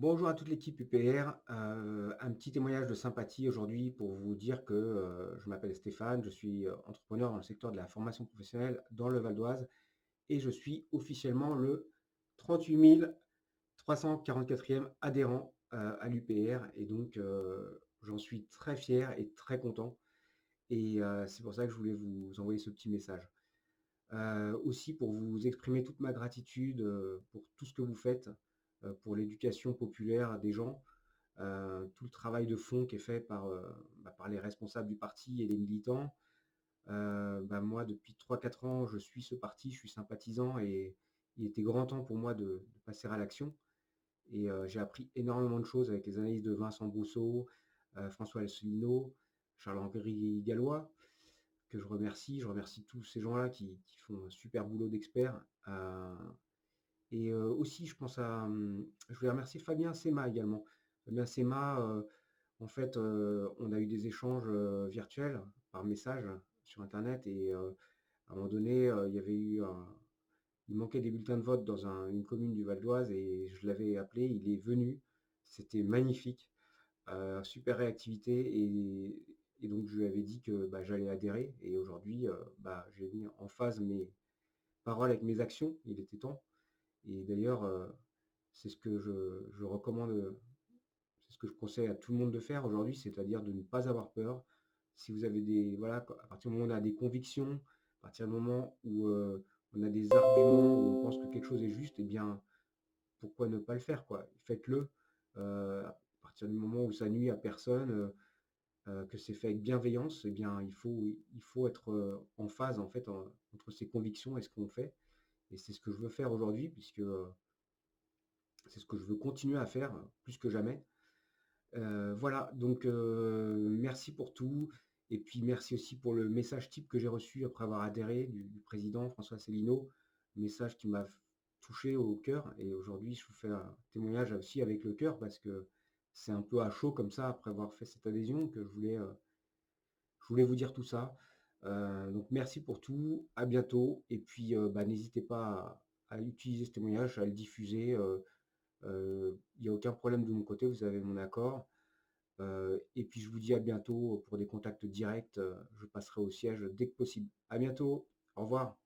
Bonjour à toute l'équipe UPR. Euh, un petit témoignage de sympathie aujourd'hui pour vous dire que euh, je m'appelle Stéphane, je suis euh, entrepreneur dans le secteur de la formation professionnelle dans le Val d'Oise et je suis officiellement le 38 344e adhérent à l'UPR et donc j'en suis très fier et très content et c'est pour ça que je voulais vous envoyer ce petit message. aussi pour vous exprimer toute ma gratitude pour tout ce que vous faites pour l'éducation populaire des gens, euh, tout le travail de fond qui est fait par, euh, bah, par les responsables du parti et les militants. Bah, moi, depuis 3-4 ans, je suis ce parti, je suis sympathisant et il était grand temps pour moi de, passer à l'action. Et j'ai appris énormément de choses avec les analyses de Vincent Brousseau, François Asselineau, Charles-Henri Gallois, que je remercie. Je remercie tous ces gens-là qui, font un super boulot d'experts. Et aussi, je pense à, mmh, je voulais remercier Fabien Sema également. Fabien Sema, en fait, on a eu des échanges virtuels par message sur internet et à un moment donné, il y avait eu il manquait des bulletins de vote dans une commune du Val d'Oise et je l'avais appelé, il est venu. C'était magnifique, super réactivité et, donc je lui avais dit que bah, j'allais adhérer et aujourd'hui, bah, j'ai mis en phase mes paroles avec mes actions. Il était temps. Et d'ailleurs, euh, c'est ce que je, recommande, c'est ce que je conseille à tout le monde de faire aujourd'hui, c'est-à-dire de ne pas avoir peur. Si vous avez des. Voilà, à partir du moment où on a des convictions, à partir du moment où euh, on a des arguments, où on pense que quelque chose est juste, eh bien, pourquoi ne pas le faire quoi? Faites-le. Euh, à partir du moment où ça nuit à personne, que c'est fait avec bienveillance, eh bien, il faut, il faut être en phase en fait entre ses convictions et ce qu'on fait. Et c'est ce que je veux faire aujourd'hui, puisque c'est ce que je veux continuer à faire plus que jamais. Voilà, donc merci pour tout. Et puis merci aussi pour le message type que j'ai reçu après avoir adhéré du, président François Célineau. Message qui m'a touché au cœur. Et aujourd'hui, je vous fais un témoignage aussi avec le cœur parce que c'est un peu à chaud comme ça après avoir fait cette adhésion que je voulais, je voulais vous dire tout ça. Euh, donc merci pour tout, à bientôt. Et puis euh, bah, n'hésitez pas à, utiliser ce témoignage, à le diffuser. Euh, il n'y a aucun problème de mon côté, vous avez mon accord. et puis je vous dis à bientôt pour des contacts directs. je passerai au siège dès que possible. À bientôt. Au revoir.